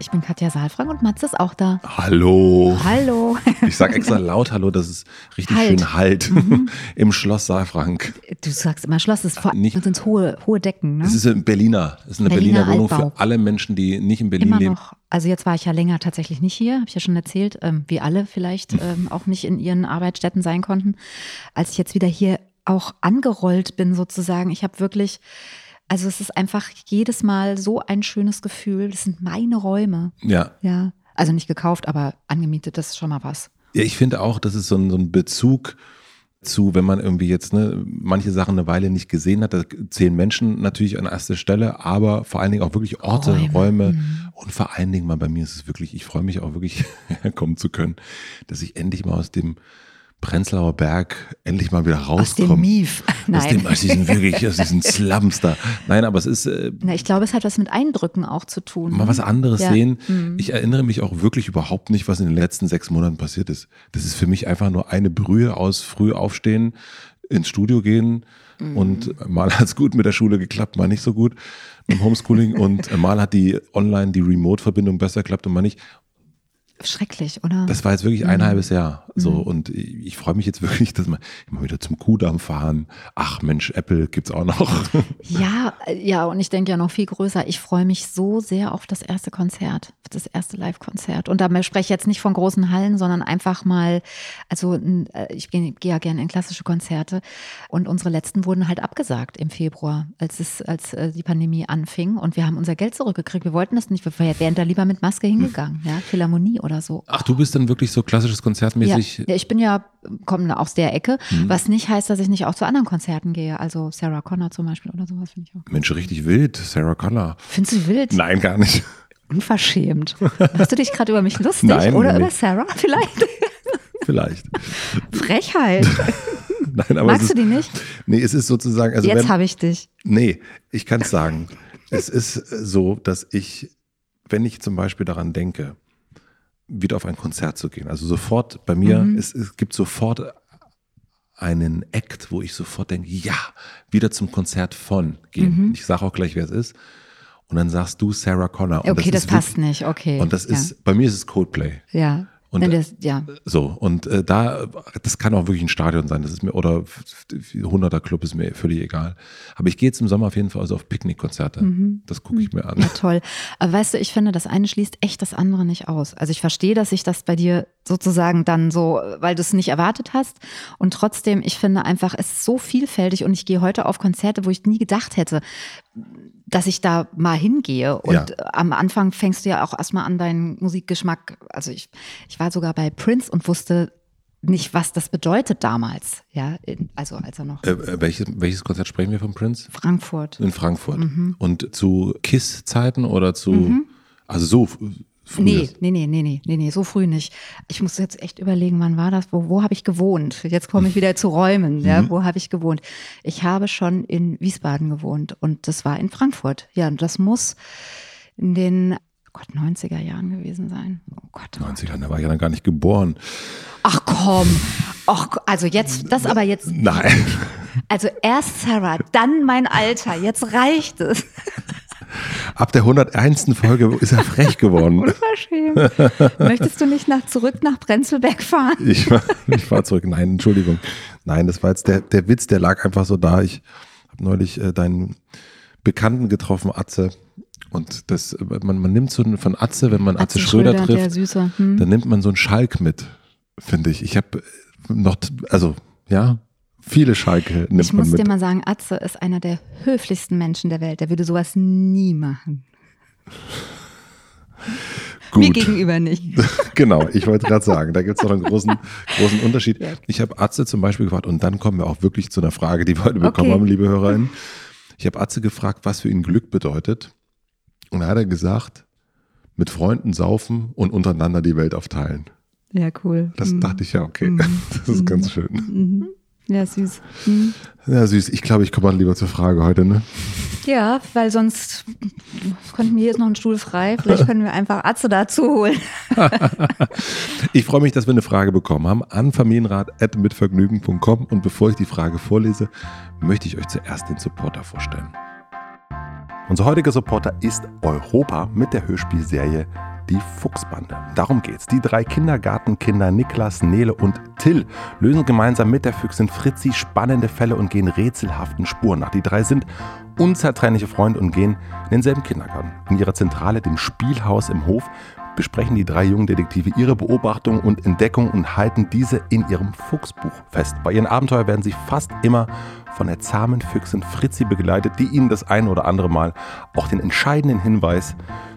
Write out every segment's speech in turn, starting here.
Ich bin Katja Saalfrank und Matze ist auch da. Hallo. Hallo. Ich sage extra laut Hallo, das ist richtig Halt. schön Halt Mhm. im Schloss Saalfrank. Du sagst immer Schloss, das ist vor Nicht- sind hohe, hohe Decken, ne? Es ist ein Berliner, es ist eine Berliner Berliner, Wohnung Altbau. für alle Menschen, die nicht in Berlin Immer leben. noch. Also jetzt war ich ja länger tatsächlich nicht hier, habe ich ja schon erzählt, ähm, wie alle vielleicht Hm. ähm, auch nicht in ihren Arbeitsstätten sein konnten. Als ich jetzt wieder hier auch angerollt bin sozusagen, ich habe wirklich, also es ist einfach jedes Mal so ein schönes Gefühl. Das sind meine Räume. Ja. Ja, also nicht gekauft, aber angemietet, das ist schon mal was. Ja, ich finde auch, das ist so ein, so ein Bezug zu, wenn man irgendwie jetzt ne, manche Sachen eine Weile nicht gesehen hat, da zählen Menschen natürlich an erster Stelle, aber vor allen Dingen auch wirklich Orte, Räume. Räume, Mhm. und vor allen Dingen mal bei mir ist es wirklich, ich freue mich auch wirklich herkommen zu können, dass ich endlich mal aus dem Prenzlauer Berg endlich mal wieder Aus dem. Mief. Aus, Nein. dem, aus diesen wirklich, aus diesen Slums da. Nein, aber es ist äh, Na, ich glaube, es hat was mit Eindrücken auch zu tun. mal ne? was anderes Ja. sehen. Mhm. Ich erinnere mich auch wirklich überhaupt nicht, was in den letzten sechs Monaten passiert ist. Das ist für mich einfach nur eine Brühe aus früh aufstehen, ins Studio gehen Mhm. und mal hat es gut mit der Schule geklappt, mal nicht so gut im Homeschooling und mal hat die Online, die Remote-Verbindung besser geklappt und mal nicht. Schrecklich, oder? Das war jetzt wirklich ein Mhm. halbes Jahr. So Mhm. und ich, ich freue mich jetzt wirklich, dass wir immer wieder zum Kudamm fahren. Ach Mensch, Apple gibt's auch noch. Ja, ja, und ich denke ja noch viel größer. Ich freue mich so sehr auf das erste Konzert, auf das erste Live-Konzert. Und da spreche ich jetzt nicht von großen Hallen, sondern einfach mal, also äh, ich gehe gehe ja gerne in klassische Konzerte. Und unsere letzten wurden halt abgesagt im Februar, als es, als äh, die Pandemie anfing. Und wir haben unser Geld zurückgekriegt. Wir wollten das nicht. Wir wären da lieber mit Maske hingegangen, ja, Philharmonie oder so. Ach, du bist dann wirklich so klassisches Konzertmäßig. Ja, ich bin ja, komme aus der Ecke, Mhm. was nicht heißt, dass ich nicht auch zu anderen Konzerten gehe. Also Sarah Connor zum Beispiel oder sowas finde ich auch. Mensch, richtig wild, Sarah Connor. Findest du wild? Nein, gar nicht. Unverschämt. Machst du dich gerade über mich lustig? Nein, oder nicht. über Sarah vielleicht? Vielleicht. Frechheit. Nein, aber Magst es du ist, die nicht? Nee, es ist sozusagen, also Jetzt habe ich dich. nee, ich kann es sagen. es ist so, dass ich, wenn ich zum Beispiel daran denke, wieder auf ein Konzert zu gehen, also sofort bei mir, Mhm. es, es gibt sofort einen Act, wo ich sofort denke, ja, wieder zum Konzert von gehen. Mhm. Ich sage auch gleich, wer es ist. Und dann sagst du Sarah Connor. Und Okay, das, ist passt wirklich- nicht. Okay. Und das ja. ist, bei mir ist es Coldplay. Ja. Und- Wenn das, ja. So, und äh, da, das kann auch wirklich ein Stadion sein, das ist mir, oder 100er Club ist mir völlig egal. Aber ich gehe jetzt im Sommer auf jeden Fall also auf Picknickkonzerte. Mhm. Das gucke ich mir an. Ja, toll. Aber weißt du, ich finde, das eine schließt echt das andere nicht aus. Also ich verstehe, dass sich das bei dir sozusagen dann so, weil du es nicht erwartet hast. Und trotzdem, ich finde einfach, es ist so vielfältig und ich gehe heute auf Konzerte, wo ich nie gedacht hätte, dass ich da mal hingehe. Und Ja. am Anfang fängst du ja auch erstmal an, deinen Musikgeschmack. Also ich, ich war sogar bei Prince und wusste nicht, was das bedeutet damals. Ja, also als er noch Äh, äh, welches, welches Konzert sprechen wir von Prince? Frankfurt. In Frankfurt. Mhm. Und zu KISS-Zeiten oder zu, also so. Nee, nee, nee, nee, nee, nee, nee, so früh nicht. Ich muss jetzt echt überlegen, wann war das? Wo, wo habe ich gewohnt? Jetzt komme ich wieder zu Räumen. Ja, Mhm. wo habe ich gewohnt? Ich habe schon in Wiesbaden gewohnt und das war in Frankfurt. Ja, und das muss in den oh Gott, 90er Jahren gewesen sein. Oh Gott. 90er, da war ich ja dann gar nicht geboren. Ach komm. Ach, also jetzt, das aber jetzt, Nein. also erst Sarah, dann mein Alter. Jetzt reicht es. Ab der 101. Folge ist er frech geworden. Unverschämt. Möchtest du nicht nach, zurück nach Prenzlberg fahren? Ich, fahr- ich fahre zurück. Nein, Entschuldigung. Nein, das war jetzt der, der Witz, der lag einfach so da. Ich habe neulich äh, deinen Bekannten getroffen, Atze. Und das, äh, man, man nimmt so einen- von Atze, wenn man Atze, Schröder, der trifft. Hm? dann nimmt man so einen Schalk mit, finde ich. Ich habe noch, also ja, viele Schalke nimmt ich muss mit. dir mal sagen, Atze ist einer der höflichsten Menschen der Welt. Der würde sowas nie machen. Mir Gut. gegenüber nicht. genau, ich wollte gerade sagen, da gibt es noch einen großen, großen Unterschied. Ich habe Atze zum Beispiel gefragt und dann kommen wir auch wirklich zu einer Frage, die wir heute bekommen Okay. haben, liebe HörerInnen. Ich habe Atze gefragt, was für ihn Glück bedeutet. Und da hat er gesagt, mit Freunden saufen und untereinander die Welt aufteilen. Ja, cool. Das Mhm. dachte ich ja, okay, das ist ganz schön. Ja, süß. Mhm. Ja, süß. Ich glaube, ich komme mal lieber zur Frage heute, ne? Ja, weil sonst könnten wir ist noch ein Stuhl frei. Vielleicht können wir einfach Atze dazu holen. Ich freue mich, dass wir eine Frage bekommen haben an familienrat.mitvergnügen.com und bevor ich die Frage vorlese, möchte ich euch zuerst den Supporter vorstellen. Unser heutiger Supporter ist Europa mit der Hörspielserie Die Fuchsbande. Darum geht's. Die drei Kindergartenkinder Niklas, Nele und Till lösen gemeinsam mit der Füchsin Fritzi spannende Fälle und gehen rätselhaften Spuren nach. Die drei sind unzertrennliche Freunde und gehen in denselben Kindergarten. In ihrer Zentrale, dem Spielhaus im Hof, besprechen die drei jungen Detektive ihre Beobachtungen und Entdeckungen und halten diese in ihrem Fuchsbuch fest. Bei ihren Abenteuern werden sie fast immer von der zahmen Füchsin Fritzi begleitet, die ihnen das ein oder andere Mal auch den entscheidenden Hinweis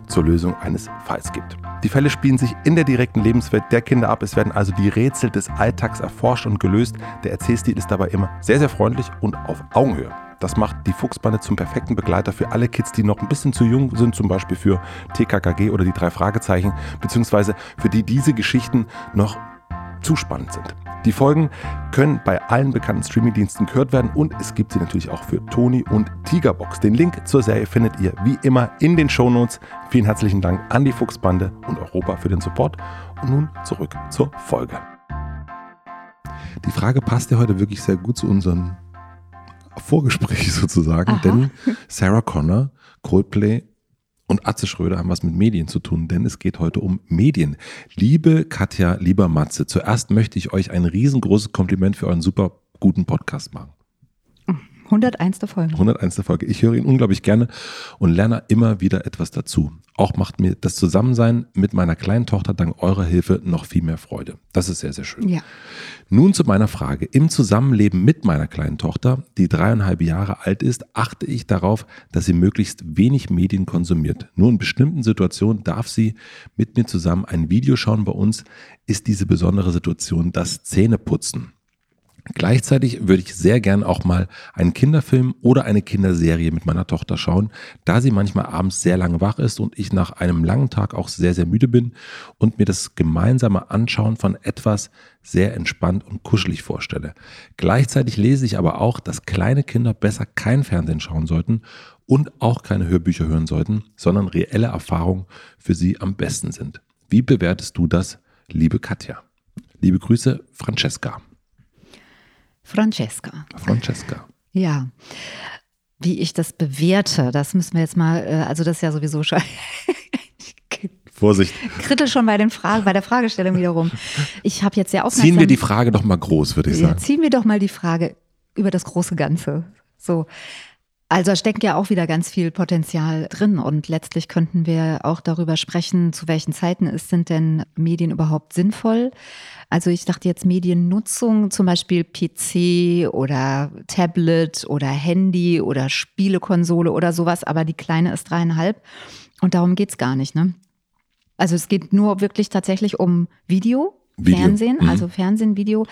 zur Lösung eines Falls gibt. Die Fälle spielen sich in der direkten Lebenswelt der Kinder ab. Es werden also die Rätsel des Alltags erforscht und gelöst. Der Erzählstil ist dabei immer sehr, sehr freundlich und auf Augenhöhe. Das macht die Fuchsbande zum perfekten Begleiter für alle Kids, die noch ein bisschen zu jung sind, zum Beispiel für TKKG oder die drei Fragezeichen, beziehungsweise für die diese Geschichten noch zu spannend sind. Die Folgen können bei allen bekannten Streamingdiensten gehört werden und es gibt sie natürlich auch für Toni und Tigerbox. Den Link zur Serie findet ihr wie immer in den Shownotes. Vielen herzlichen Dank an die Fuchsbande und Europa für den Support. Und nun zurück zur Folge. Die Frage passt ja heute wirklich sehr gut zu unserem Vorgespräch sozusagen, Aha. denn Sarah Connor, Coldplay und Atze Schröder haben was mit Medien zu tun, denn es geht heute um Medien. Liebe Katja, lieber Matze, zuerst möchte ich euch ein riesengroßes Kompliment für euren super guten Podcast machen. 101. Folge. 101. Folge. Ich höre ihn unglaublich gerne und lerne immer wieder etwas dazu. Auch macht mir das Zusammensein mit meiner kleinen Tochter dank eurer Hilfe noch viel mehr Freude. Das ist sehr, sehr schön. Ja. Nun zu meiner Frage. Im Zusammenleben mit meiner kleinen Tochter, die dreieinhalb Jahre alt ist, achte ich darauf, dass sie möglichst wenig Medien konsumiert. Nur in bestimmten Situationen darf sie mit mir zusammen ein Video schauen. Bei uns ist diese besondere Situation das Zähneputzen. Gleichzeitig würde ich sehr gern auch mal einen Kinderfilm oder eine Kinderserie mit meiner Tochter schauen, da sie manchmal abends sehr lange wach ist und ich nach einem langen Tag auch sehr, sehr müde bin und mir das gemeinsame Anschauen von etwas sehr entspannt und kuschelig vorstelle. Gleichzeitig lese ich aber auch, dass kleine Kinder besser kein Fernsehen schauen sollten und auch keine Hörbücher hören sollten, sondern reelle Erfahrungen für sie am besten sind. Wie bewertest du das, liebe Katja? Liebe Grüße, Francesca. Francesca. Francesca. Ja. Wie ich das bewerte, das müssen wir jetzt mal, äh, also das ist ja sowieso schon. Vorsicht. Krittel schon bei, den Fragen, bei der Fragestellung wiederum. Ich habe jetzt sehr aufmerksam. Ziehen wir die Frage doch mal groß, würde ich Ja, sagen. ziehen wir doch mal die Frage über das große Ganze. So. Also steckt ja auch wieder ganz viel Potenzial drin und letztlich könnten wir auch darüber sprechen, zu welchen Zeiten ist, sind denn Medien überhaupt sinnvoll. Also ich dachte jetzt Mediennutzung, zum Beispiel PC oder Tablet oder Handy oder Spielekonsole oder sowas, aber die Kleine ist dreieinhalb und darum geht's gar nicht. Ne? Also es geht nur wirklich tatsächlich um Video, Video, Fernsehen, mhm. also Fernsehen, Video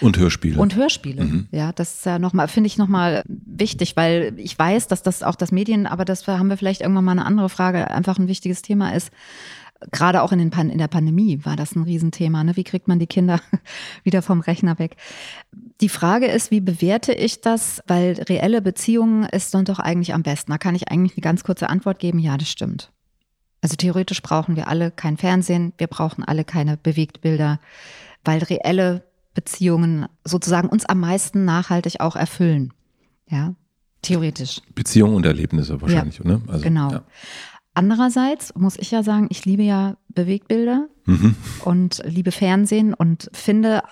Und Hörspiele. und Hörspiele. Mhm. Ja, das ist ja nochmal, finde ich nochmal wichtig, weil ich weiß, dass das auch das Medien, aber das haben wir vielleicht irgendwann mal eine andere Frage, einfach ein wichtiges Thema ist. Gerade auch in, den Pan in der Pandemie war das ein Riesenthema. Ne? Wie kriegt man die Kinder wieder vom Rechner weg? Die Frage ist, wie bewerte ich das? Weil reelle Beziehungen ist dann doch eigentlich am besten. Da kann ich eigentlich eine ganz kurze Antwort geben. Ja, das stimmt. Also theoretisch brauchen wir alle kein Fernsehen, wir brauchen alle keine Bewegtbilder, weil reelle Beziehungen sozusagen uns am meisten nachhaltig auch erfüllen. Ja, theoretisch. Beziehungen und Erlebnisse wahrscheinlich, ne? Also, Genau. Ja. Andererseits muss ich ja sagen, ich liebe ja Bewegtbilder Mhm. und liebe Fernsehen und finde,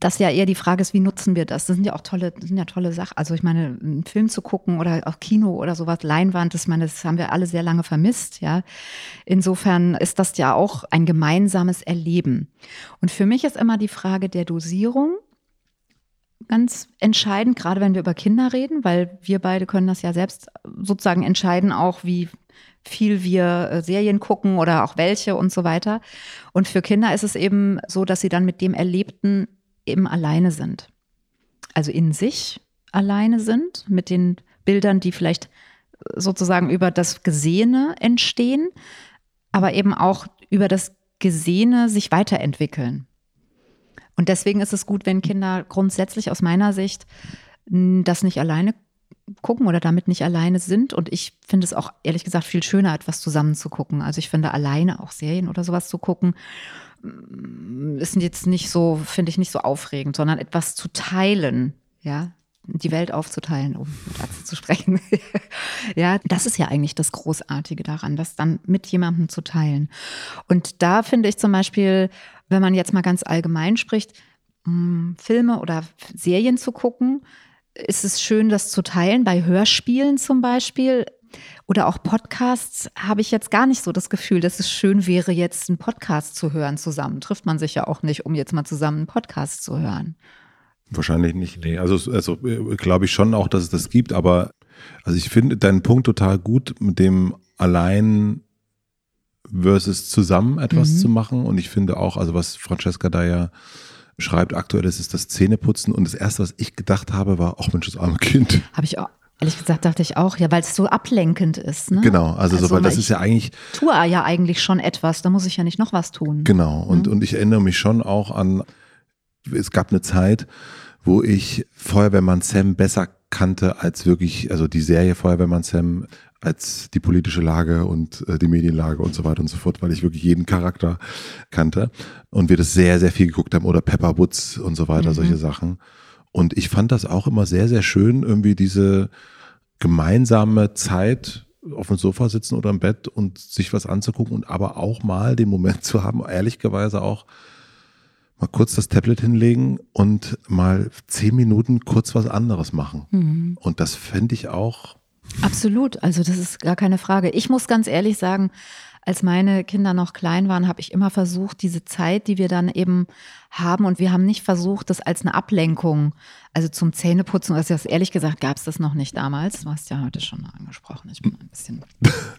das ja eher die Frage ist, wie nutzen wir das? Das sind ja auch tolle, sind ja tolle Sachen. Also ich meine, einen Film zu gucken oder auch Kino oder sowas, Leinwand, das, meine, das haben wir alle sehr lange vermisst, ja. Insofern ist das ja auch ein gemeinsames Erleben. Und für mich ist immer die Frage der Dosierung ganz entscheidend, gerade wenn wir über Kinder reden, weil wir beide können das ja selbst sozusagen entscheiden, auch wie viel wir äh, Serien gucken oder auch welche und so weiter. Und für Kinder ist es eben so, dass sie dann mit dem Erlebten eben alleine sind. Also in sich alleine sind, mit den Bildern, die vielleicht sozusagen über das Gesehene entstehen, aber eben auch über das Gesehene sich weiterentwickeln. Und deswegen ist es gut, wenn Kinder grundsätzlich aus meiner Sicht das nicht alleine gucken oder damit nicht alleine sind. Und ich finde es auch ehrlich gesagt viel schöner, etwas zusammen zu gucken. Also ich finde alleine auch Serien oder sowas zu gucken, mm, ist jetzt nicht so, finde ich nicht so aufregend, sondern etwas zu teilen, ja, die Welt aufzuteilen, um mit Ärzten zu sprechen. ja, das ist ja eigentlich das Großartige daran, das dann mit jemandem zu teilen. Und da finde ich zum Beispiel, wenn man jetzt mal ganz allgemein spricht, mm, Filme oder Serien zu gucken, ist es schön, das zu teilen. Bei Hörspielen zum Beispiel oder auch Podcasts habe ich jetzt gar nicht so das Gefühl, dass es schön wäre, jetzt einen Podcast zu hören zusammen. Trifft man sich ja auch nicht, um jetzt mal zusammen einen Podcast zu hören. Wahrscheinlich nicht. Nee, also, also äh, glaube ich schon auch, dass es das gibt, aber also ich finde deinen Punkt total gut, mit dem allein versus zusammen etwas mhm. zu machen. Und ich finde auch, also was Francesca da ja schreibt, aktuell ist es das Zähneputzen. Und das erste, was ich gedacht habe, war, ach Mensch, das arme Kind. Habe ich auch. Ehrlich gesagt dachte ich auch, ja, weil es so ablenkend ist. Ne? Genau, also, also so, weil das ist ja eigentlich. Tue ja eigentlich schon etwas, da muss ich ja nicht noch was tun. Genau, und, mhm. und ich erinnere mich schon auch an, es gab eine Zeit, wo ich Feuerwehrmann Sam besser kannte als wirklich, also die Serie Feuerwehrmann Sam als die politische Lage und äh, die Medienlage und so weiter und so fort, weil ich wirklich jeden Charakter kannte und wir das sehr, sehr viel geguckt haben oder Pepper Woods und so weiter, mhm. solche Sachen. Und ich fand das auch immer sehr, sehr schön, irgendwie diese gemeinsame Zeit auf dem Sofa sitzen oder im Bett und sich was anzugucken und aber auch mal den Moment zu haben, ehrlicherweise auch mal kurz das Tablet hinlegen und mal zehn Minuten kurz was anderes machen. Mhm. Und das fände ich auch Absolut, also das ist gar keine Frage. Ich muss ganz ehrlich sagen, als meine Kinder noch klein waren, habe ich immer versucht, diese Zeit, die wir dann eben haben, und wir haben nicht versucht, das als eine Ablenkung, also zum Zähneputzen, also das ehrlich gesagt gab es das noch nicht damals. Du hast ja heute schon angesprochen. Ich bin ein bisschen,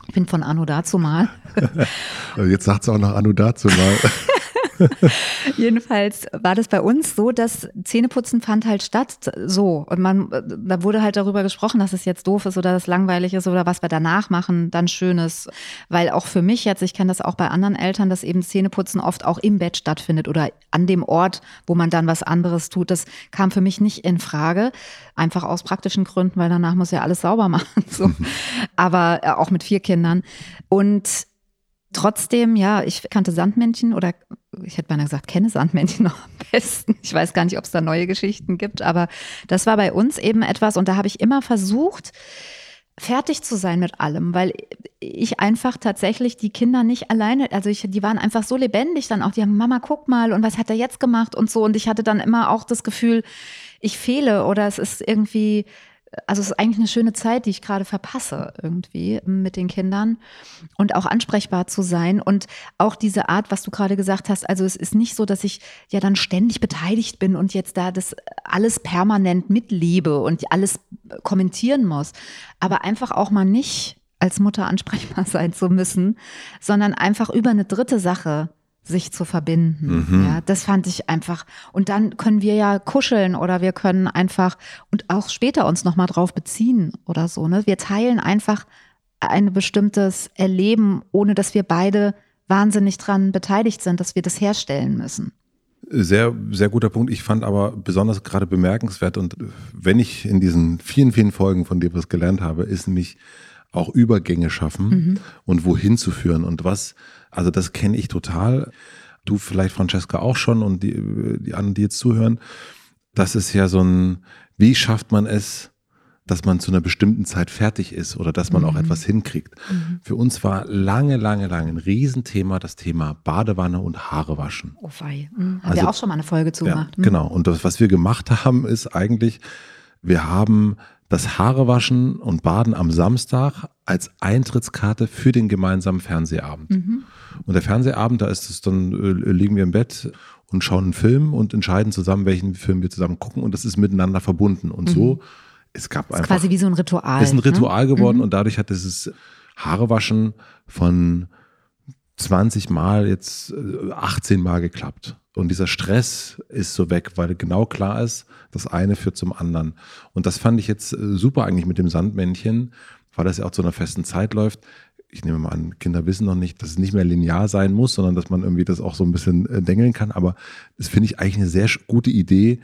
ich bin von Anno dazu mal. Jetzt sagt es auch noch Anno dazu mal. Jedenfalls war das bei uns so, dass Zähneputzen fand halt statt so. Und man, da wurde halt darüber gesprochen, dass es jetzt doof ist oder dass es langweilig ist oder was wir danach machen, dann Schönes. Weil auch für mich jetzt, ich kenne das auch bei anderen Eltern, dass eben Zähneputzen oft auch im Bett stattfindet oder an dem Ort, wo man dann was anderes tut. Das kam für mich nicht in Frage. Einfach aus praktischen Gründen, weil danach muss ja alles sauber machen. So. Aber äh, auch mit vier Kindern. Und trotzdem, ja, ich kannte Sandmännchen oder ich hätte mal gesagt, kenne Sandmännchen noch am besten. Ich weiß gar nicht, ob es da neue Geschichten gibt, aber das war bei uns eben etwas und da habe ich immer versucht, fertig zu sein mit allem, weil ich einfach tatsächlich die Kinder nicht alleine, also ich, die waren einfach so lebendig dann auch, die haben, Mama, guck mal und was hat er jetzt gemacht und so und ich hatte dann immer auch das Gefühl, ich fehle oder es ist irgendwie, also es ist eigentlich eine schöne Zeit, die ich gerade verpasse irgendwie mit den Kindern und auch ansprechbar zu sein. Und auch diese Art, was du gerade gesagt hast, also es ist nicht so, dass ich ja dann ständig beteiligt bin und jetzt da das alles permanent mitlebe und alles kommentieren muss, aber einfach auch mal nicht als Mutter ansprechbar sein zu müssen, sondern einfach über eine dritte Sache sich zu verbinden. Mhm. Ja, das fand ich einfach. Und dann können wir ja kuscheln oder wir können einfach und auch später uns nochmal drauf beziehen oder so. Ne? Wir teilen einfach ein bestimmtes Erleben, ohne dass wir beide wahnsinnig dran beteiligt sind, dass wir das herstellen müssen. Sehr, sehr guter Punkt. Ich fand aber besonders gerade bemerkenswert und wenn ich in diesen vielen, vielen Folgen von dir was gelernt habe, ist nämlich auch Übergänge schaffen mhm. und wohin zu führen und was also das kenne ich total. Du vielleicht, Francesca, auch schon und die, die anderen, die jetzt zuhören. Das ist ja so ein, wie schafft man es, dass man zu einer bestimmten Zeit fertig ist oder dass man mhm. auch etwas hinkriegt. Mhm. Für uns war lange, lange, lange ein Riesenthema das Thema Badewanne und Haare waschen. Oh wei. Mhm. Haben also, wir auch schon mal eine Folge zu ja, mhm. Genau. Und das, was wir gemacht haben, ist eigentlich, wir haben das Haarewaschen und Baden am Samstag als Eintrittskarte für den gemeinsamen Fernsehabend. Mhm. Und der Fernsehabend, da ist es dann, äh, liegen wir im Bett und schauen einen Film und entscheiden zusammen, welchen Film wir zusammen gucken und das ist miteinander verbunden. Und mhm. so, es gab einfach. Ist quasi wie so ein Ritual. Ist ein Ritual ne? geworden mhm. und dadurch hat dieses Haarewaschen von 20 Mal jetzt 18 äh, Mal geklappt. Und dieser Stress ist so weg, weil genau klar ist, das eine führt zum anderen. Und das fand ich jetzt äh, super eigentlich mit dem Sandmännchen, weil das ja auch zu einer festen Zeit läuft. Ich nehme mal an, Kinder wissen noch nicht, dass es nicht mehr linear sein muss, sondern dass man irgendwie das auch so ein bisschen äh, dengeln kann. Aber das finde ich eigentlich eine sehr gute Idee,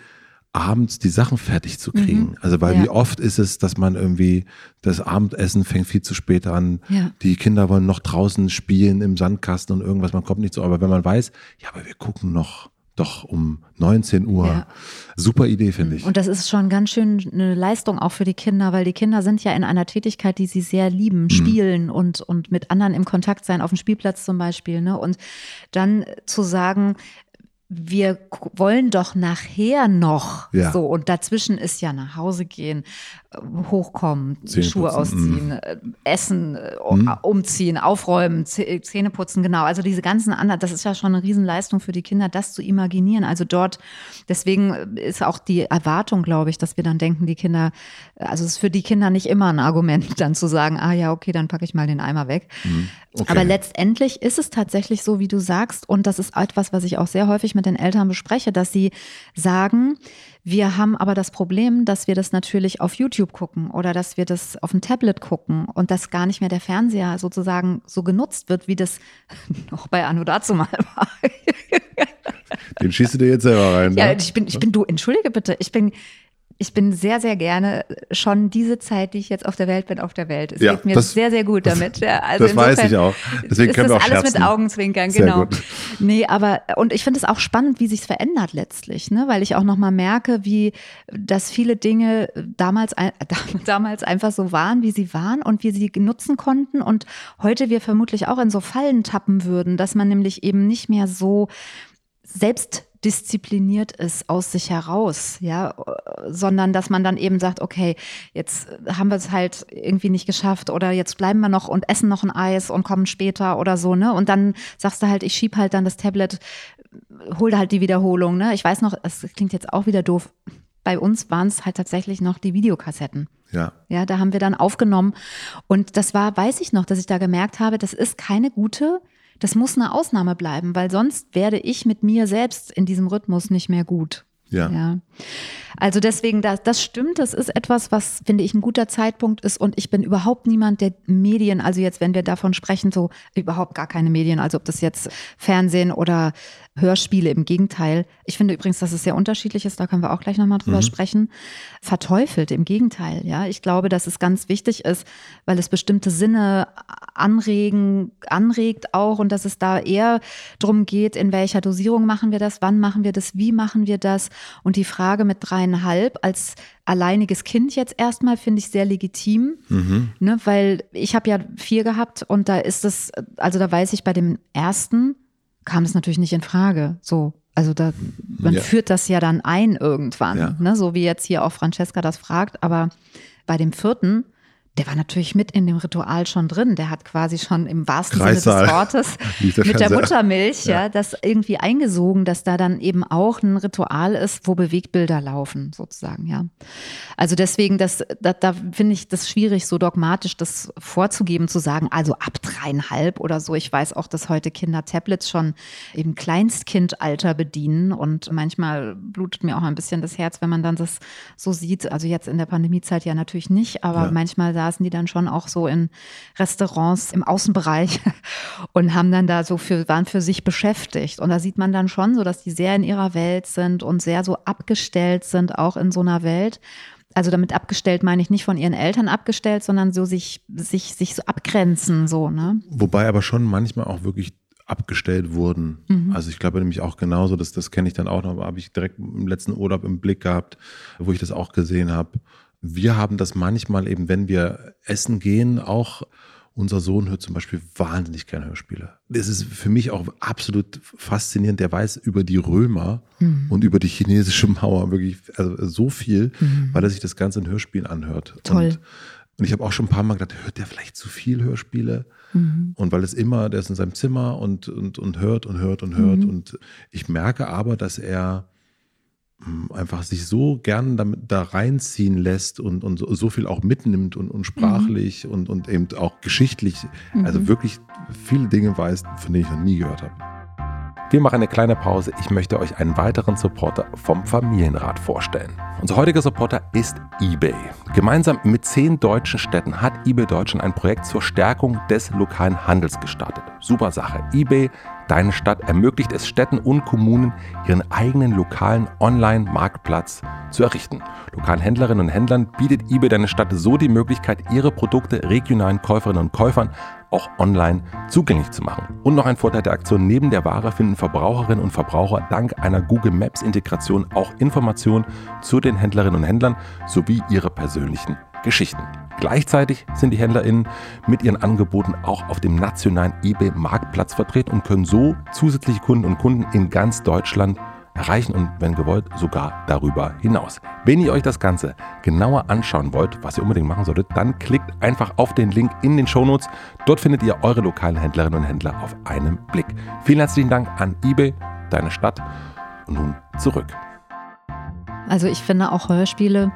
abends die Sachen fertig zu kriegen. Mhm. Also weil ja. wie oft ist es, dass man irgendwie das Abendessen fängt viel zu spät an. Ja. Die Kinder wollen noch draußen spielen im Sandkasten und irgendwas, man kommt nicht so. Aber wenn man weiß, ja, aber wir gucken noch doch um 19 Uhr. Ja. Super Idee, finde ich. Und das ist schon ganz schön eine Leistung auch für die Kinder, weil die Kinder sind ja in einer Tätigkeit, die sie sehr lieben, mhm. spielen und, und mit anderen im Kontakt sein, auf dem Spielplatz zum Beispiel. Ne? Und dann zu sagen, wir wollen doch nachher noch ja. so und dazwischen ist ja nach Hause gehen, hochkommen, Zähne Schuhe putzen. ausziehen, mm. essen, mm. umziehen, aufräumen, Zähne putzen, genau. Also diese ganzen anderen, das ist ja schon eine Riesenleistung für die Kinder, das zu imaginieren. Also dort, deswegen ist auch die Erwartung, glaube ich, dass wir dann denken, die Kinder, also es ist für die Kinder nicht immer ein Argument, dann zu sagen, ah ja, okay, dann packe ich mal den Eimer weg. Mm. Okay. Aber letztendlich ist es tatsächlich so, wie du sagst, und das ist etwas, was ich auch sehr häufig mit den Eltern bespreche, dass sie sagen, wir haben aber das Problem, dass wir das natürlich auf YouTube gucken oder dass wir das auf dem Tablet gucken und dass gar nicht mehr der Fernseher sozusagen so genutzt wird, wie das noch bei Anno dazu mal war. Den schießt du dir jetzt selber rein. Ja, ne? ich bin, ich bin du, entschuldige bitte, ich bin ich bin sehr, sehr gerne schon diese Zeit, die ich jetzt auf der Welt bin, auf der Welt. Es ja, geht mir das, sehr, sehr gut damit. Ja, also das weiß ich auch. Deswegen können wir auch alles scherzen. mit Augenzwinkern, genau. Nee, aber und ich finde es auch spannend, wie sich es verändert letztlich, ne? weil ich auch nochmal merke, wie dass viele Dinge damals, damals einfach so waren, wie sie waren und wir sie nutzen konnten und heute wir vermutlich auch in so Fallen tappen würden, dass man nämlich eben nicht mehr so selbst diszipliniert ist aus sich heraus, ja, sondern dass man dann eben sagt, okay, jetzt haben wir es halt irgendwie nicht geschafft oder jetzt bleiben wir noch und essen noch ein Eis und kommen später oder so, ne? Und dann sagst du halt, ich schieb halt dann das Tablet, hol halt die Wiederholung, ne? Ich weiß noch, es klingt jetzt auch wieder doof. Bei uns waren es halt tatsächlich noch die Videokassetten. Ja. Ja, da haben wir dann aufgenommen. Und das war, weiß ich noch, dass ich da gemerkt habe, das ist keine gute das muss eine Ausnahme bleiben, weil sonst werde ich mit mir selbst in diesem Rhythmus nicht mehr gut. Ja. ja. Also deswegen, das, das stimmt, das ist etwas, was, finde ich, ein guter Zeitpunkt ist. Und ich bin überhaupt niemand, der Medien, also jetzt, wenn wir davon sprechen, so überhaupt gar keine Medien, also ob das jetzt Fernsehen oder Hörspiele, im Gegenteil. Ich finde übrigens, dass es sehr unterschiedlich ist, da können wir auch gleich nochmal drüber mhm. sprechen. Verteufelt, im Gegenteil, ja. Ich glaube, dass es ganz wichtig ist, weil es bestimmte Sinne anregen, anregt auch und dass es da eher darum geht, in welcher Dosierung machen wir das, wann machen wir das, wie machen wir das. Und die Frage mit dreieinhalb als alleiniges Kind jetzt erstmal finde ich sehr legitim, mhm. ne, weil ich habe ja vier gehabt und da ist es, also da weiß ich bei dem ersten, kam es natürlich nicht in Frage. So, also da, man ja. führt das ja dann ein irgendwann, ja. ne? so wie jetzt hier auch Francesca das fragt. Aber bei dem vierten der war natürlich mit in dem Ritual schon drin. Der hat quasi schon im wahrsten Kreissaal. Sinne des Wortes mit der Muttermilch ja. ja. das irgendwie eingesogen, dass da dann eben auch ein Ritual ist, wo Bewegbilder laufen, sozusagen, ja. Also deswegen, das, da, da finde ich das schwierig, so dogmatisch das vorzugeben, zu sagen, also ab dreieinhalb oder so. Ich weiß auch, dass heute Kinder Tablets schon im Kleinstkindalter bedienen und manchmal blutet mir auch ein bisschen das Herz, wenn man dann das so sieht. Also jetzt in der Pandemiezeit ja natürlich nicht, aber ja. manchmal saßen die dann schon auch so in Restaurants im Außenbereich und haben dann da so für, waren für sich beschäftigt. Und da sieht man dann schon so, dass die sehr in ihrer Welt sind und sehr so abgestellt sind, auch in so einer Welt. Also damit abgestellt meine ich nicht von ihren Eltern abgestellt, sondern so sich, sich, sich so abgrenzen, so, ne? Wobei aber schon manchmal auch wirklich abgestellt wurden. Mhm. Also ich glaube nämlich auch genauso, dass das kenne ich dann auch noch, habe ich direkt im letzten Urlaub im Blick gehabt, wo ich das auch gesehen habe wir haben das manchmal eben, wenn wir essen gehen, auch unser Sohn hört zum Beispiel wahnsinnig gerne Hörspiele. Das ist für mich auch absolut faszinierend. Der weiß über die Römer mhm. und über die chinesische Mauer wirklich also so viel, mhm. weil er sich das Ganze in Hörspielen anhört. Toll. Und, und ich habe auch schon ein paar Mal gedacht, hört der vielleicht zu viel Hörspiele? Mhm. Und weil es immer, der ist in seinem Zimmer und, und, und hört und hört und hört. Mhm. Und ich merke aber, dass er einfach sich so gern damit da reinziehen lässt und, und so, so viel auch mitnimmt und, und sprachlich mhm. und, und eben auch geschichtlich, also mhm. wirklich viele Dinge weiß, von denen ich noch nie gehört habe. Wir machen eine kleine Pause. Ich möchte euch einen weiteren Supporter vom Familienrat vorstellen. Unser heutiger Supporter ist eBay. Gemeinsam mit zehn deutschen Städten hat eBay Deutschland ein Projekt zur Stärkung des lokalen Handels gestartet. Super Sache. eBay Deine Stadt ermöglicht es Städten und Kommunen, ihren eigenen lokalen Online-Marktplatz zu errichten. Lokalen Händlerinnen und Händlern bietet eBay Deine Stadt so die Möglichkeit, ihre Produkte regionalen Käuferinnen und Käufern auch online zugänglich zu machen. Und noch ein Vorteil der Aktion, neben der Ware finden Verbraucherinnen und Verbraucher dank einer Google Maps Integration auch Informationen zu den Händlerinnen und Händlern sowie ihre persönlichen Geschichten. Gleichzeitig sind die HändlerInnen mit ihren Angeboten auch auf dem nationalen eBay-Marktplatz vertreten und können so zusätzliche Kunden und Kunden in ganz Deutschland erreichen und wenn gewollt sogar darüber hinaus. Wenn ihr euch das Ganze genauer anschauen wollt, was ihr unbedingt machen solltet, dann klickt einfach auf den Link in den Shownotes. Dort findet ihr eure lokalen Händlerinnen und Händler auf einen Blick. Vielen herzlichen Dank an eBay, deine Stadt. Und nun zurück. Also ich finde auch Hörspiele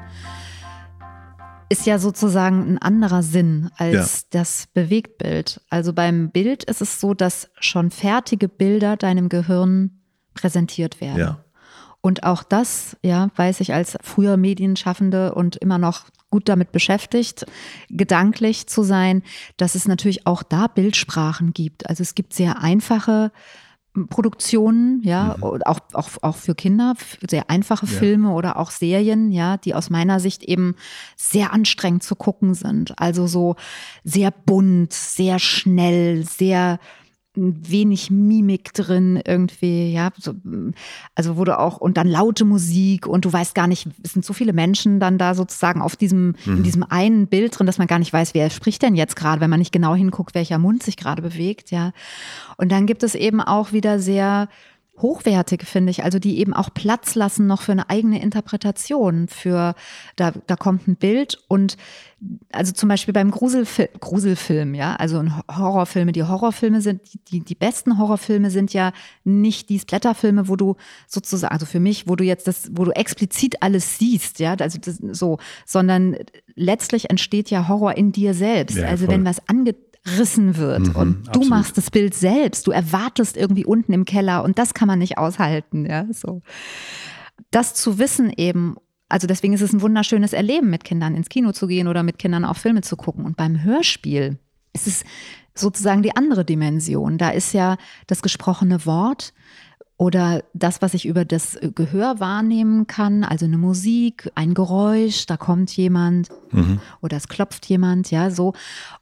ist ja sozusagen ein anderer Sinn als ja. das Bewegtbild. Also beim Bild ist es so, dass schon fertige Bilder deinem Gehirn präsentiert werden. Ja. Und auch das, ja, weiß ich als früher Medienschaffende und immer noch gut damit beschäftigt, gedanklich zu sein, dass es natürlich auch da Bildsprachen gibt. Also es gibt sehr einfache Produktionen, ja, mhm. auch, auch, auch für Kinder, sehr einfache ja. Filme oder auch Serien, ja, die aus meiner Sicht eben sehr anstrengend zu gucken sind. Also so sehr bunt, sehr schnell, sehr wenig Mimik drin irgendwie, ja, so, also wurde auch und dann laute Musik und du weißt gar nicht, es sind so viele Menschen dann da sozusagen auf diesem mhm. in diesem einen Bild drin, dass man gar nicht weiß, wer spricht denn jetzt gerade, wenn man nicht genau hinguckt, welcher Mund sich gerade bewegt, ja. Und dann gibt es eben auch wieder sehr hochwertig, finde ich, also die eben auch Platz lassen noch für eine eigene Interpretation, für, da, da kommt ein Bild und also zum Beispiel beim Gruselfil Gruselfilm, ja, also Horrorfilme, die Horrorfilme sind, die, die besten Horrorfilme sind ja nicht die Splatterfilme, wo du sozusagen, also für mich, wo du jetzt das, wo du explizit alles siehst, ja, also das, so, sondern letztlich entsteht ja Horror in dir selbst. Ja, also voll. wenn was ange rissen wird. Mhm, und du absolut. machst das Bild selbst. Du erwartest irgendwie unten im Keller und das kann man nicht aushalten. Ja, so. Das zu wissen eben, also deswegen ist es ein wunderschönes Erleben, mit Kindern ins Kino zu gehen oder mit Kindern auch Filme zu gucken. Und beim Hörspiel ist es sozusagen die andere Dimension. Da ist ja das gesprochene Wort oder das, was ich über das Gehör wahrnehmen kann, also eine Musik, ein Geräusch, da kommt jemand mhm. oder es klopft jemand, ja, so.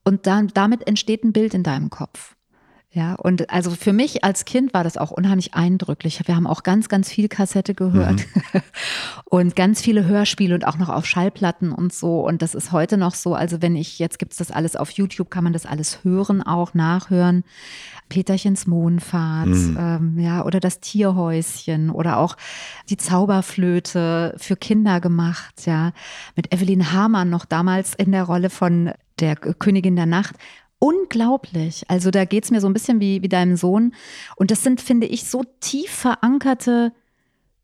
Und dann, damit entsteht ein Bild in deinem Kopf. Ja, und also für mich als Kind war das auch unheimlich eindrücklich. Wir haben auch ganz, ganz viel Kassette gehört mhm. und ganz viele Hörspiele und auch noch auf Schallplatten und so. Und das ist heute noch so. Also wenn ich, jetzt gibt es das alles auf YouTube, kann man das alles hören, auch nachhören. Peterchens Mondfahrt, mhm. ähm, ja, oder das Tierhäuschen oder auch die Zauberflöte für Kinder gemacht, ja, mit Evelyn Hamann noch damals in der Rolle von der Königin der Nacht unglaublich. Also da geht es mir so ein bisschen wie, wie deinem Sohn. Und das sind, finde ich, so tief verankerte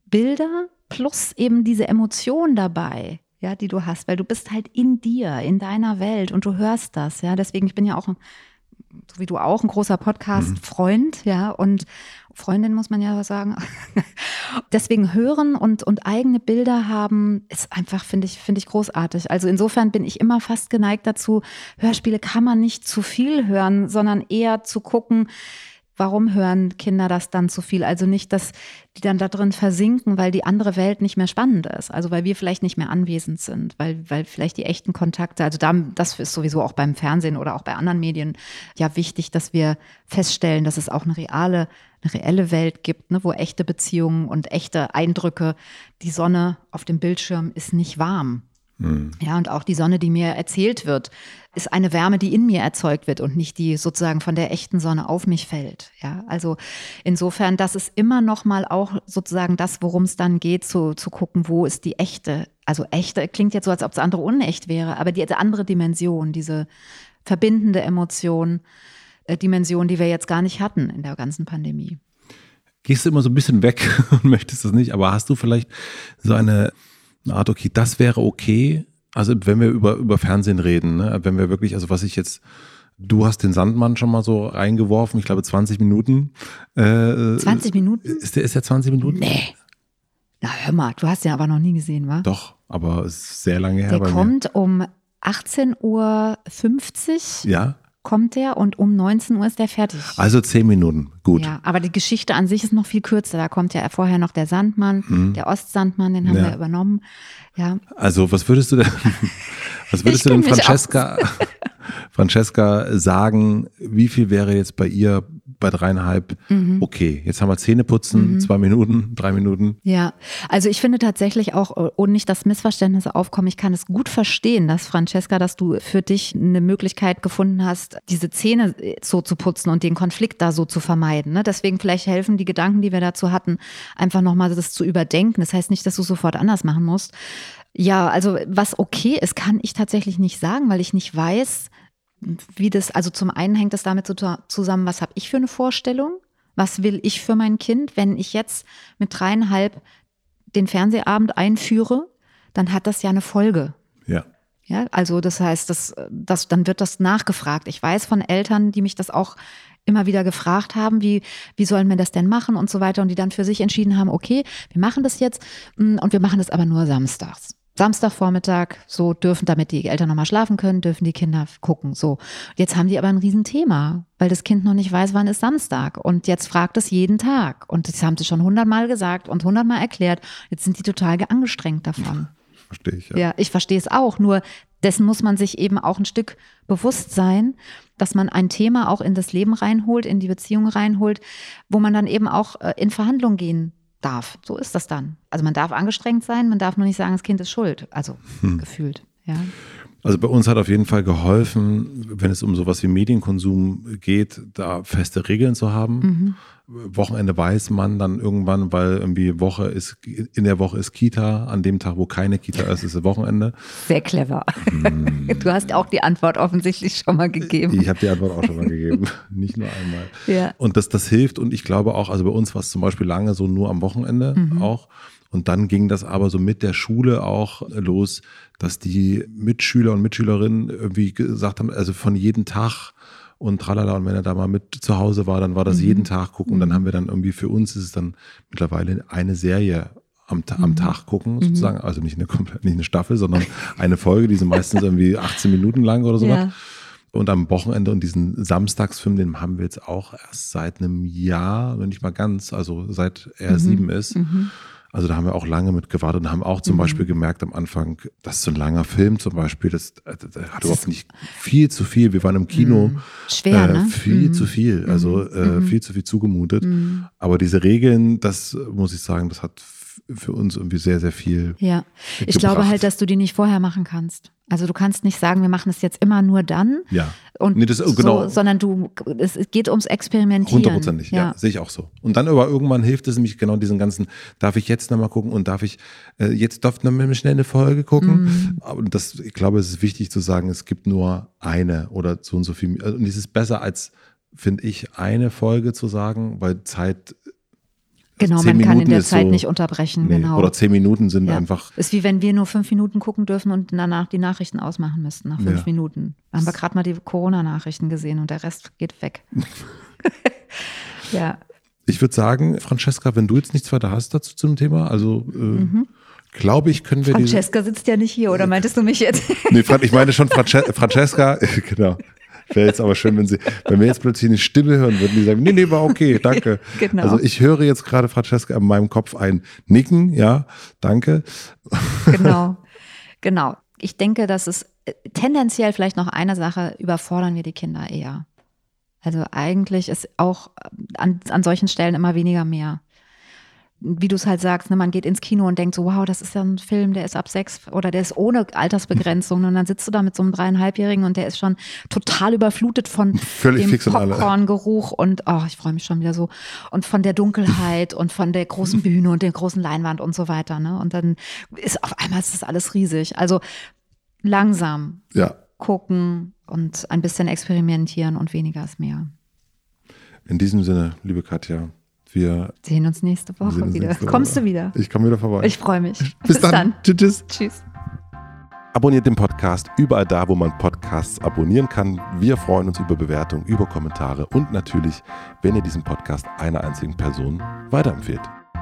Bilder plus eben diese Emotion dabei, ja, die du hast, weil du bist halt in dir, in deiner Welt und du hörst das, ja. Deswegen, ich bin ja auch so wie du auch, ein großer Podcast-Freund, ja, und Freundin muss man ja sagen. Deswegen hören und, und eigene Bilder haben, ist einfach, finde ich, finde ich großartig. Also insofern bin ich immer fast geneigt dazu, Hörspiele kann man nicht zu viel hören, sondern eher zu gucken, warum hören Kinder das dann zu viel? Also nicht, dass die dann da drin versinken, weil die andere Welt nicht mehr spannend ist. Also weil wir vielleicht nicht mehr anwesend sind, weil, weil vielleicht die echten Kontakte, also da, das ist sowieso auch beim Fernsehen oder auch bei anderen Medien ja wichtig, dass wir feststellen, dass es auch eine reale, eine reelle Welt gibt, ne, wo echte Beziehungen und echte Eindrücke, die Sonne auf dem Bildschirm ist nicht warm. Mhm. Ja, und auch die Sonne, die mir erzählt wird, ist eine Wärme, die in mir erzeugt wird und nicht die sozusagen von der echten Sonne auf mich fällt. Ja, also insofern, das ist immer noch mal auch sozusagen das, worum es dann geht, zu, zu gucken, wo ist die echte, also echte klingt jetzt so, als ob das andere unecht wäre, aber die andere Dimension, diese verbindende Emotion, äh, Dimension, die wir jetzt gar nicht hatten in der ganzen Pandemie. Gehst du immer so ein bisschen weg und möchtest das nicht, aber hast du vielleicht so eine Art, okay, das wäre okay, also wenn wir über, über Fernsehen reden, ne? wenn wir wirklich, also was ich jetzt, du hast den Sandmann schon mal so reingeworfen, ich glaube 20 Minuten. Äh, 20 Minuten? Ist der, ist der 20 Minuten? Nee. Na hör mal, du hast den aber noch nie gesehen, wa? Doch, aber es ist sehr lange her. Der kommt mir. um 18.50 Uhr. Ja kommt der und um 19 Uhr ist der fertig. Also zehn Minuten, gut. Ja, aber die Geschichte an sich ist noch viel kürzer. Da kommt ja vorher noch der Sandmann, mhm. der Ostsandmann, den haben ja. wir übernommen. Ja. Also was würdest du denn, was würdest du denn Francesca, Francesca sagen, wie viel wäre jetzt bei ihr bei dreieinhalb, mhm. okay, jetzt haben wir Zähne putzen, mhm. zwei Minuten, drei Minuten. Ja, also ich finde tatsächlich auch, ohne nicht, dass Missverständnisse aufkommen, ich kann es gut verstehen, dass Francesca, dass du für dich eine Möglichkeit gefunden hast, diese Zähne so zu putzen und den Konflikt da so zu vermeiden. Ne? Deswegen vielleicht helfen die Gedanken, die wir dazu hatten, einfach nochmal das zu überdenken. Das heißt nicht, dass du sofort anders machen musst. Ja, also was okay ist, kann ich tatsächlich nicht sagen, weil ich nicht weiß, wie das, also zum einen hängt das damit zusammen, was habe ich für eine Vorstellung? Was will ich für mein Kind? Wenn ich jetzt mit dreieinhalb den Fernsehabend einführe, dann hat das ja eine Folge. Ja. Ja, also das heißt, das, das, dann wird das nachgefragt. Ich weiß von Eltern, die mich das auch immer wieder gefragt haben, wie, wie sollen wir das denn machen und so weiter und die dann für sich entschieden haben, okay, wir machen das jetzt mm, und wir machen das aber nur samstags. Samstagvormittag, so dürfen, damit die Eltern nochmal schlafen können, dürfen die Kinder gucken. So. Jetzt haben die aber ein Riesenthema, weil das Kind noch nicht weiß, wann ist Samstag. Und jetzt fragt es jeden Tag. Und das haben sie schon hundertmal gesagt und hundertmal erklärt. Jetzt sind die total angestrengt davon. Verstehe ich, ja. Ja, ich verstehe es auch. Nur dessen muss man sich eben auch ein Stück bewusst sein, dass man ein Thema auch in das Leben reinholt, in die Beziehung reinholt, wo man dann eben auch äh, in Verhandlungen gehen darf. So ist das dann. Also man darf angestrengt sein, man darf nur nicht sagen, das Kind ist schuld. Also hm. gefühlt, ja. Also bei uns hat auf jeden Fall geholfen, wenn es um sowas wie Medienkonsum geht, da feste Regeln zu haben. Mhm. Wochenende weiß man dann irgendwann, weil irgendwie Woche ist, in der Woche ist Kita, an dem Tag, wo keine Kita ist, ist Wochenende. Sehr clever. Hm. Du hast auch die Antwort offensichtlich schon mal gegeben. Ich habe die Antwort auch schon mal gegeben, nicht nur einmal. Ja. Und das, das hilft und ich glaube auch, also bei uns war es zum Beispiel lange so nur am Wochenende mhm. auch. Und dann ging das aber so mit der Schule auch los, dass die Mitschüler und Mitschülerinnen irgendwie gesagt haben, also von jedem Tag und tralala. Und wenn er da mal mit zu Hause war, dann war das mhm. jeden Tag gucken. Und dann mhm. haben wir dann irgendwie für uns ist es dann mittlerweile eine Serie am, am mhm. Tag gucken, mhm. sozusagen. Also nicht eine nicht eine Staffel, sondern eine Folge, die sind meistens irgendwie 18 Minuten lang oder so. Ja. Und am Wochenende und diesen Samstagsfilm, den haben wir jetzt auch erst seit einem Jahr, wenn nicht mal ganz, also seit er mhm. sieben ist. Also da haben wir auch lange mit gewartet und haben auch zum mhm. Beispiel gemerkt am Anfang, dass so ein langer Film zum Beispiel, das, das hat überhaupt nicht viel zu viel. Wir waren im Kino. Mhm. Schwer, äh, ne? Viel mhm. zu viel, also mhm. äh, mhm. viel zu viel zugemutet. Mhm. Aber diese Regeln, das muss ich sagen, das hat für uns irgendwie sehr, sehr viel. Ja, ich glaube halt, dass du die nicht vorher machen kannst. Also du kannst nicht sagen, wir machen es jetzt immer nur dann. Ja. Und nee, das, so, genau. sondern du, es geht ums Experimentieren. Hundertprozentig, ja. ja. sehe ich auch so. Und dann aber irgendwann hilft es nämlich genau diesen ganzen, darf ich jetzt nochmal gucken und darf ich äh, jetzt doch nochmal schnell eine Folge gucken. Mhm. Aber das, ich glaube, es ist wichtig zu sagen, es gibt nur eine oder so und so viel. Und es ist besser als, finde ich, eine Folge zu sagen, weil Zeit Genau, man Minuten kann in der Zeit so, nicht unterbrechen. Nee, genau. Oder zehn Minuten sind ja. einfach. Ist wie wenn wir nur fünf Minuten gucken dürfen und danach die Nachrichten ausmachen müssten, nach fünf ja. Minuten. Da haben wir gerade mal die Corona-Nachrichten gesehen und der Rest geht weg. ja. Ich würde sagen, Francesca, wenn du jetzt nichts weiter hast dazu zum Thema, also äh, mhm. glaube ich, können wir. Francesca sitzt ja nicht hier, oder meintest du mich jetzt? nee, ich meine schon Frances Francesca, genau. Wäre jetzt aber schön, wenn sie, wenn wir jetzt plötzlich eine Stimme hören würden, die sagen, nee, nee, war okay, danke. genau. Also ich höre jetzt gerade Francesca in meinem Kopf ein Nicken, ja, danke. Genau, genau. Ich denke, dass es äh, tendenziell vielleicht noch eine Sache, überfordern wir die Kinder eher. Also eigentlich ist auch äh, an, an solchen Stellen immer weniger mehr. Wie du es halt sagst, ne, man geht ins Kino und denkt so, wow, das ist ja ein Film, der ist ab sechs oder der ist ohne Altersbegrenzung. Und dann sitzt du da mit so einem dreieinhalbjährigen und der ist schon total überflutet von Völlig dem fix und alle. Popcorn-Geruch und oh, ich freue mich schon wieder so. Und von der Dunkelheit und von der großen Bühne und der großen Leinwand und so weiter. Ne? Und dann ist auf einmal ist das alles riesig. Also langsam Ja. gucken und ein bisschen experimentieren und weniger ist mehr. In diesem Sinne, liebe Katja, wir Sehen uns nächste Woche uns wieder. nächste Woche. Kommst du wieder? Ich komme wieder vorbei. Ich freue mich. Bis, dann. Tschüss. tschüss. Tschüss. Abonniert den Podcast überall da, wo man Podcasts abonnieren kann. Wir freuen uns über Bewertungen, über Kommentare und natürlich, wenn ihr diesen Podcast einer einzigen Person weiterempfehlt.